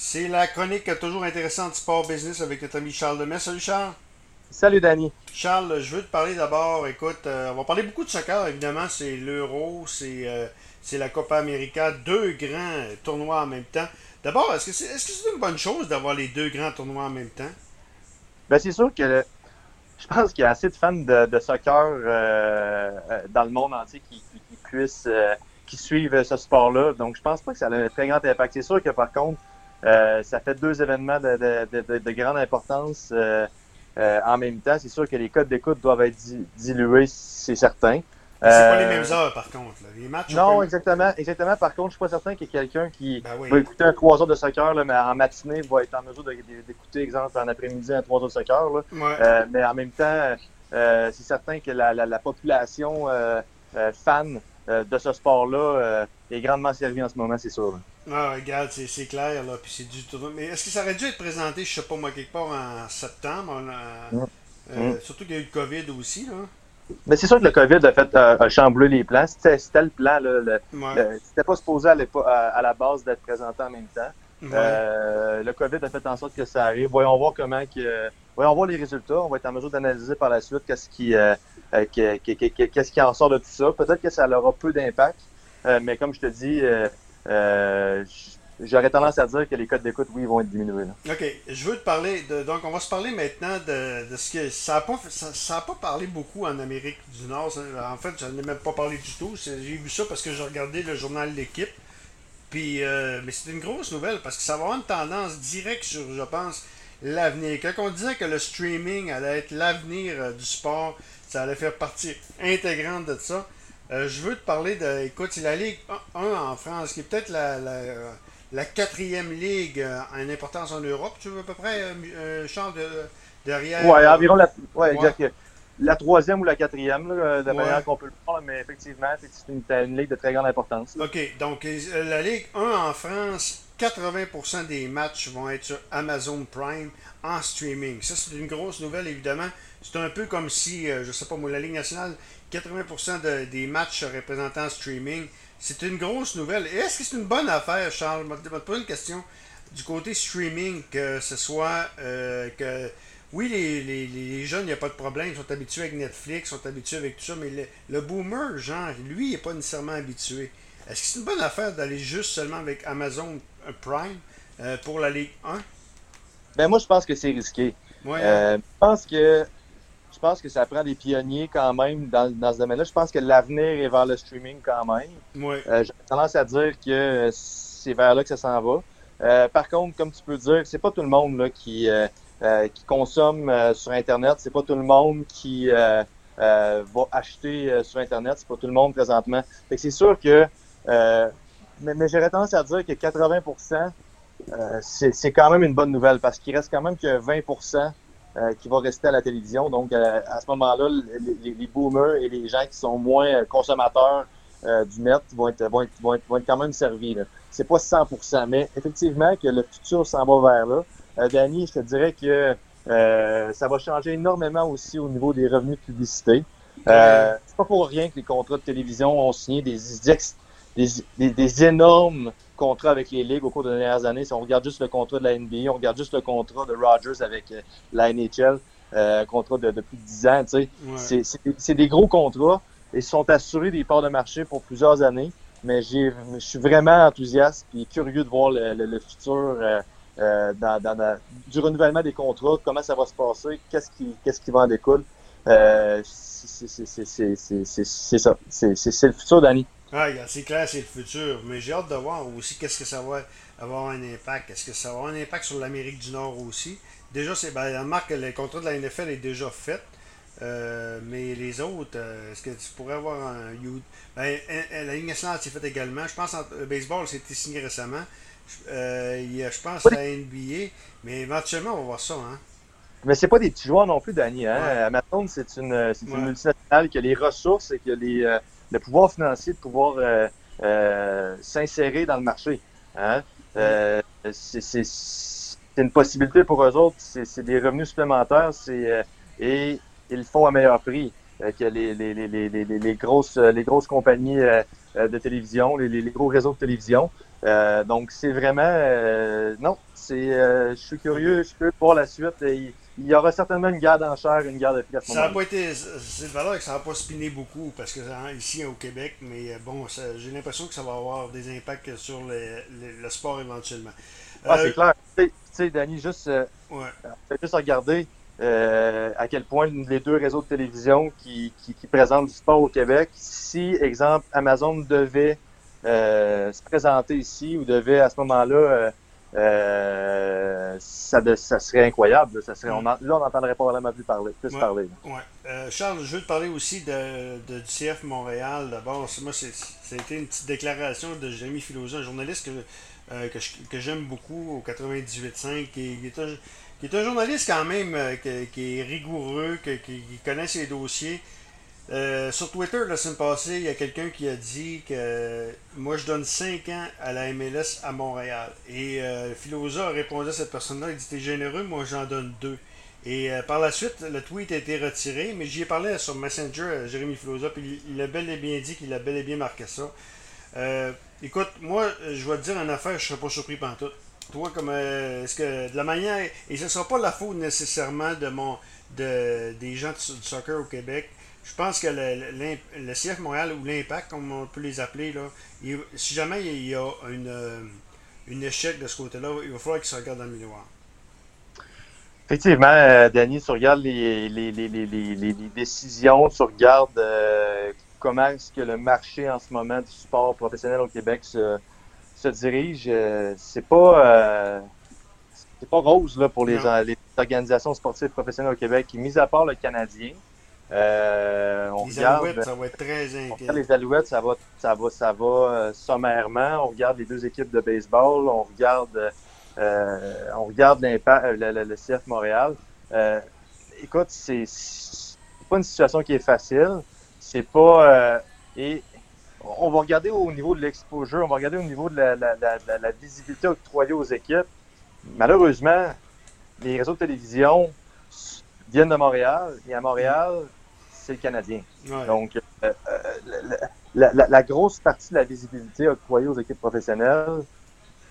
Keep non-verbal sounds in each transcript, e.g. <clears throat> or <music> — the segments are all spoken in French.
C'est la chronique toujours intéressante sport business avec notre ami Charles Demers. Salut Charles. Salut Danny. Charles, je veux te parler d'abord. Écoute, euh, on va parler beaucoup de soccer, évidemment. C'est l'Euro, c'est euh, c'est la Copa América, deux grands tournois en même temps. D'abord, est-ce que c'est est -ce c'est une bonne chose d'avoir les deux grands tournois en même temps? Ben, c'est sûr que je pense qu'il y a assez de fans de, soccer euh, dans le monde entier qui, qui, puissent qui suivent ce sport-là. Donc, je pense pas que ça a un très grand impact. C'est sûr que par contre, euh, ça fait deux événements de, de, de, de grande importance euh, euh, en même temps. C'est sûr que les codes d'écoute doivent être dilués, c'est certain. C'est pas les mêmes heures, par contre. Les matchs non, exactement, exactement. Par contre, je suis pas certain qu'il y ait quelqu'un qui ben va écouter un 3 heures de soccer, là, mais en matinée, va être en mesure d'écouter, exemple, en après-midi, un 3 heures de soccer. Là. mais en même temps, c'est certain que la, la, la population fan de ce sport-là est grandement servie en ce moment, c'est sûr. Ah, regarde, c'est clair, là, puis c'est du tournoi. Mais est-ce que ça aurait dû être présenté, je sais pas moi, quelque part en septembre? Euh, surtout qu'il y a eu le COVID aussi, là. Mais c'est sûr que le COVID a fait euh, chambouler les plans. C'était le plan, là. C'était pas supposé à, à, la base d'être présenté en même temps. Euh, le COVID a fait en sorte que ça arrive. Voyons voir comment que, voyons voir les résultats. On va être en mesure d'analyser par la suite qu'est-ce qui, qu'est-ce qui en sort de tout ça. Peut-être que ça aura peu d'impact, mais comme je te dis, euh, j'aurais tendance à dire que les codes d'écoute, oui, vont être diminués. OK. Je veux te parler de. Donc, on va se parler maintenant de, ce que. Ça n'a pas, ça, pas parlé beaucoup en Amérique du Nord. En fait, je n'en ai même pas parlé du tout. J'ai vu ça parce que j'ai regardé le journal L'équipe. Puis, euh, mais c'est une grosse nouvelle parce que ça va avoir une tendance directe sur, je pense, l'avenir. Quand on disait que le streaming allait être l'avenir euh, du sport, ça allait faire partie intégrante de ça. Euh, je veux te parler de. Écoute, c'est la Ligue 1 en France, qui est peut-être la, la, la, quatrième ligue euh, en importance en Europe. Tu veux à peu près, euh, Charles, de, derrière. Oui, environ la. Ouais, exact. La troisième ou la quatrième, là, de manière qu'on peut le voir, mais effectivement, c'est une, une, ligue de très grande importance. OK, donc la Ligue 1 en France, 80% des matchs vont être sur Amazon Prime en streaming. Ça, c'est une grosse nouvelle, évidemment. C'est un peu comme si, je sais pas moi, la Ligue nationale 80% des matchs représentant en streaming. C'est une grosse nouvelle. Est-ce que c'est une bonne affaire, Charles? Je vais te poser une question. Du côté streaming, que ce soit euh, que. Oui, les, les, les jeunes, il n'y a pas de problème. Ils sont habitués avec Netflix, ils sont habitués avec tout ça. Mais le, boomer, genre, lui, il n'est pas nécessairement habitué. Est-ce que c'est une bonne affaire d'aller juste seulement avec Amazon Prime euh, pour la Ligue 1? Ben, moi, je pense que c'est risqué. Ouais, euh, je pense que je pense que ça prend des pionniers quand même dans, dans ce domaine-là? Je pense que l'avenir est vers le streaming quand même. Oui. Euh, J'ai tendance à dire que c'est vers là que ça s'en va. Euh, par contre, comme tu peux dire, c'est pas tout le monde là, qui, euh, qui consomme sur Internet. C'est pas tout le monde qui va acheter sur Internet. C'est pas tout le monde présentement. C'est sûr que mais, mais j'aurais tendance à dire que 80% c'est quand même une bonne nouvelle parce qu'il reste quand même que 20 euh, qui va rester à la télévision. Donc, euh, à ce moment-là, les, boomers et les gens qui sont moins euh, consommateurs du net vont être, vont, être, vont, être, vont être quand même servis. C'est pas 100%, mais effectivement que le futur s'en va vers là. Danny, je te dirais que ça va changer énormément aussi au niveau des revenus de publicité. Euh, c'est pas pour rien que les contrats de télévision ont signé des, des, des énormes contrat avec les ligues au cours des dernières années. Si on regarde juste le contrat de la NBA, on regarde juste le contrat de Rodgers avec euh, la NHL, euh, contrat de, plus de 10 ans, tu sais. C'est des gros contrats et sont assurés des parts de marché pour plusieurs années. Mais je suis vraiment enthousiaste et curieux de voir le, futur euh, euh, dans, dans, du renouvellement des contrats, comment ça va se passer, qu'est-ce qui, qu'est-ce qui va en découle. Euh, c'est ça. C'est le futur, Danny. Ah, c'est clair, c'est le futur. Mais j'ai hâte de voir aussi qu'est-ce que ça va avoir un impact. Est-ce que ça va avoir un impact sur l'Amérique du Nord aussi? Déjà, c'est ben, marque le contrat de la NFL est déjà fait. Euh, mais les autres, euh, est-ce que tu pourrais avoir un ben, la Ligue nationale s'est faite également. Je pense que le baseball s'était signé récemment. Euh, il y a, je pense à la NBA. Mais éventuellement, on va voir ça. Hein? Mais c'est pas des petits joueurs non plus, Danny. Hein? Amazon, c'est une, une multinationale qui a les ressources et qui a les le pouvoir financier de pouvoir euh, euh, s'insérer dans le marché. Hein? Euh, c'est une possibilité pour eux autres, c'est des revenus supplémentaires c'est et ils font à meilleur prix que les, les, les, les, les, grosses, les grosses compagnies de télévision, les, les, gros réseaux de télévision. donc, c'est vraiment... non, c'est, je suis curieux, je peux voir la suite. Il, y aura certainement une guerre d'enchères, une guerre de prix Ça n'a pas été... C'est valeur que ça n'a pas spiné beaucoup, parce que hein, ici au Québec, mais bon, j'ai l'impression que ça va avoir des impacts sur le sport éventuellement. Ah, c'est clair. Tu sais, Danny, juste, ouais. juste regarder euh, à quel point les deux réseaux de télévision qui, qui, qui, présentent du sport au Québec, si, exemple, Amazon devait euh, se présenter ici ou devait à ce moment-là, euh, euh ça, ça, serait incroyable. Ça serait, on là, on n'entendrait pas vraiment plus parler. Plus parler ouais. Charles, je veux te parler aussi de, de du CF Montréal. D'abord, moi, c'était une petite déclaration de Jérémy Filosa, un journaliste que, que j'aime beaucoup au 98.5 et est qui est un journaliste quand même euh, qui, est rigoureux, qui, connaît ses dossiers. Euh, sur Twitter, la semaine passée, il y a quelqu'un qui a dit que moi je donne 5 ans à la MLS à Montréal. Et euh, Philosa a répondu à cette personne-là, il dit T'es généreux, moi j'en donne 2. Et euh, par la suite, le tweet a été retiré, mais j'y ai parlé sur Messenger à Jérémy Philosa, puis il, a bel et bien dit qu'il a bel et bien marqué ça. écoute, moi, je vais te dire une affaire, je serais pas surpris tout. Toi, comme euh, est-ce que de la manière. Et ce ne sera pas la faute nécessairement de mon de, des gens du soccer au Québec. Je pense que le, le, CF Montréal ou l'Impact, comme on peut les appeler, là, si jamais il y a une, euh, une échec de ce côté-là, il va falloir qu'ils se regardent dans le miroir. Effectivement, euh, Danny, tu regardes les, les, les, les, décisions, tu regardes comment est-ce que le marché en ce moment du sport professionnel au Québec se, se dirige, euh, c'est pas euh, c'est pas rose là, pour les, organisations sportives professionnelles au Québec. Mis à part le Canadien, euh, on les Alouettes, ça va être très. Les Alouettes, ça va, ça va, ça va sommairement. On regarde les deux équipes de baseball, on regarde, on regarde le, le, CF Montréal. écoute, c'est pas une situation qui est facile. C'est pas et on va regarder au niveau de l'exposure, on va regarder au niveau de la, visibilité octroyée aux équipes. Malheureusement, les réseaux de télévision viennent de Montréal et à Montréal, c'est le Canadien. Donc, euh, euh, la, grosse partie de la visibilité octroyée aux équipes professionnelles,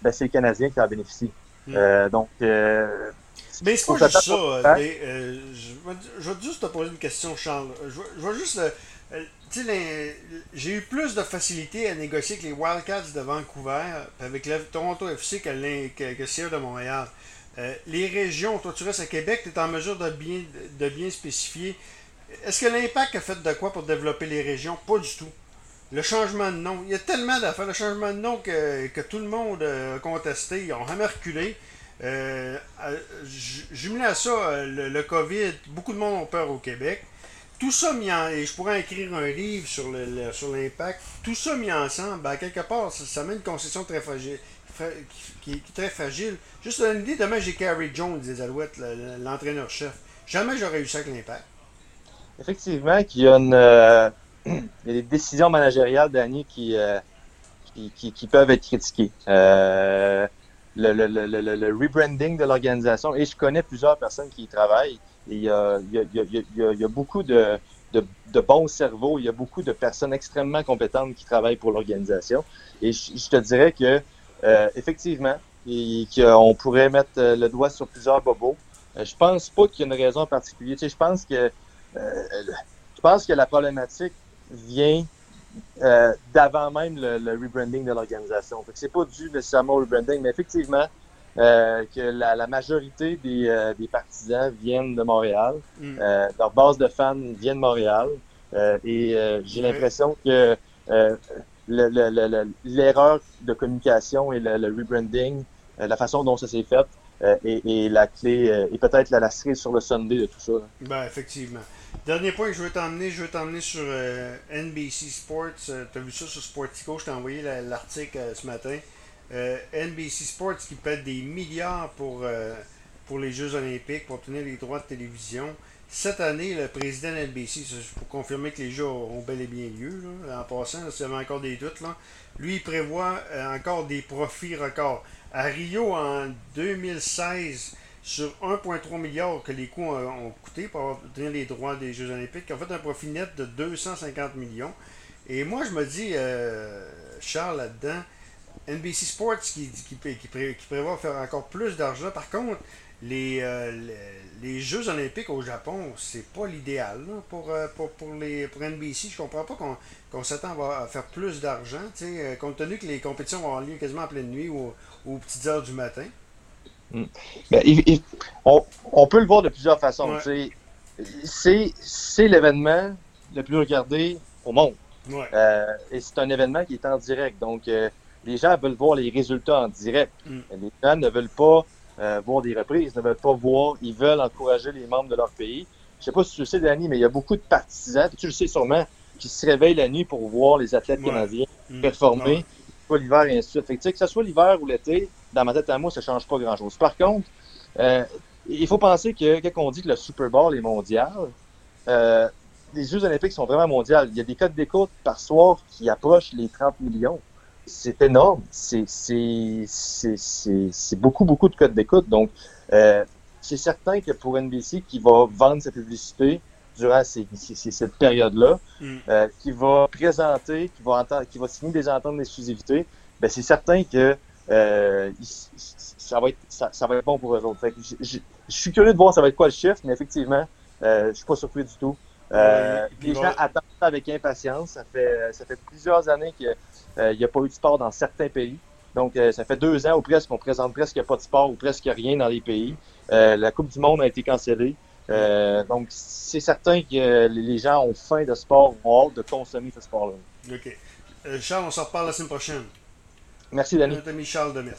ben, c'est le Canadien qui en bénéficie. Hmm. Euh, donc, mais c'est pas juste ça. je, vais juste te poser une question, Charles. Je, vais juste j'ai eu plus de facilité à négocier avec les Wildcats de Vancouver avec le Toronto FC que, le que, de Montréal. Euh, les régions, toi tu restes à Québec, tu es en mesure de bien, de bien spécifier. Est-ce que l'impact a fait de quoi pour développer les régions? Pas du tout. Le changement de nom. Il y a tellement d'affaires. Le changement de nom que, tout le monde a contesté. Ils ont jamais reculé. Euh, jumelé à ça, le, le, COVID, beaucoup de monde ont peur au Québec tout ça mis en, et je pourrais écrire un livre sur le, sur l'impact, tout ça mis ensemble, ben, quelque part, ça, met une concession très fragile, qui, est très fragile. Juste une idée, demain j'ai Carrie Jones des Alouettes, l'entraîneur-chef. Jamais j'aurais eu ça avec l'impact. Effectivement, qu'il <clears throat> y a une, euh, des décisions managériales, Danny, qui, euh, qui, qui, peuvent être critiquées. Euh, le, le, le, le, rebranding de l'organisation, et je connais plusieurs personnes qui y travaillent, il y a, beaucoup de, bons cerveaux, il y a beaucoup de personnes extrêmement compétentes qui travaillent pour l'organisation. Et je, te dirais que euh, effectivement, qu'on pourrait mettre euh, le doigt sur plusieurs bobos. Euh, je pense pas qu'il y ait une raison particulière. Tu sais, je pense que je pense que la problématique vient d'avant même le, rebranding de l'organisation. C'est pas dû nécessairement au rebranding, mais effectivement, euh, que la, majorité des, euh, des, partisans viennent de Montréal. Mm. Euh, leur base de fans vient de Montréal. et j'ai l'impression que l'erreur de communication et le, rebranding, la façon dont ça s'est fait, est, la clé et peut-être la, la cerise sur le Sunday de tout ça. Ben, effectivement. Dernier point que je veux t'emmener, je veux t'emmener sur NBC Sports. tu as vu ça sur Sportico, je t'ai envoyé l'article ce matin. Euh, NBC Sports qui paie des milliards pour, euh, les Jeux Olympiques, pour obtenir les droits de télévision. Cette année, le président de NBC, pour confirmer que les Jeux auront bel et bien lieu, en passant, s'il y avait encore des doutes, lui, prévoit euh, encore des profits records. À Rio, en 2016, sur 1,3 milliard que les coûts ont, coûté pour obtenir les droits des Jeux Olympiques, ils ont fait un profit net de 250 millions. Et moi, je me dis, Charles, là-dedans, NBC Sports qui, qui, qui, prévoit faire encore plus d'argent. Par contre, les, les, Jeux olympiques au Japon, c'est pas l'idéal pour, pour NBC. Je comprends pas qu'on s'attend à faire plus d'argent, compte tenu que les compétitions vont avoir lieu quasiment en pleine nuit ou aux petites heures du matin. Hmm. Ben, on, peut le voir de plusieurs façons. C'est l'événement le plus regardé au monde. Euh, et c'est un événement qui est en direct. Donc, euh, les gens veulent voir les résultats en direct. Hmm. Les gens ne veulent pas euh, voir des reprises, ne veulent pas voir, ils veulent encourager les membres de leur pays. Je sais pas si tu le sais, Danny, mais il y a beaucoup de partisans, tu le sais sûrement, qui se réveillent la nuit pour voir les athlètes canadiens hmm. performer, soit l'hiver et ainsi de suite. que ce soit l'hiver ou l'été, dans ma tête à moi, ça change pas grand-chose. Par contre, il faut penser que quand on dit que le Super Bowl est mondial, les Jeux olympiques sont vraiment mondiaux. Il y a des codes d'écoute par soir qui approchent les 30 millions. C'est énorme. C'est beaucoup, beaucoup de codes d'écoute. Donc, euh, c'est certain que pour NBC, qui va vendre sa publicité durant cette période-là, mm. euh, qui va présenter, qui va, qui va signer des ententes d'exclusivité, ben c'est certain que euh, ça, va être, ça, va être bon pour eux autres. je, suis curieux de voir ça va être quoi le chiffre, mais effectivement, euh, je suis pas surpris du tout. Euh, les gens attendent ça avec impatience. Ça fait, ça fait plusieurs années qu'il n'y euh, a pas eu de sport dans certains pays. Donc, euh, ça fait deux ans ou presque qu'on présente presque pas de sport ou presque rien dans les pays. la Coupe du Monde a été cancellée. donc, c'est certain que les gens ont faim de sport, ont hâte de consommer ce sport-là. OK. Charles, on se reparle la semaine prochaine. Merci, Denis. Notre ami Charles Demers.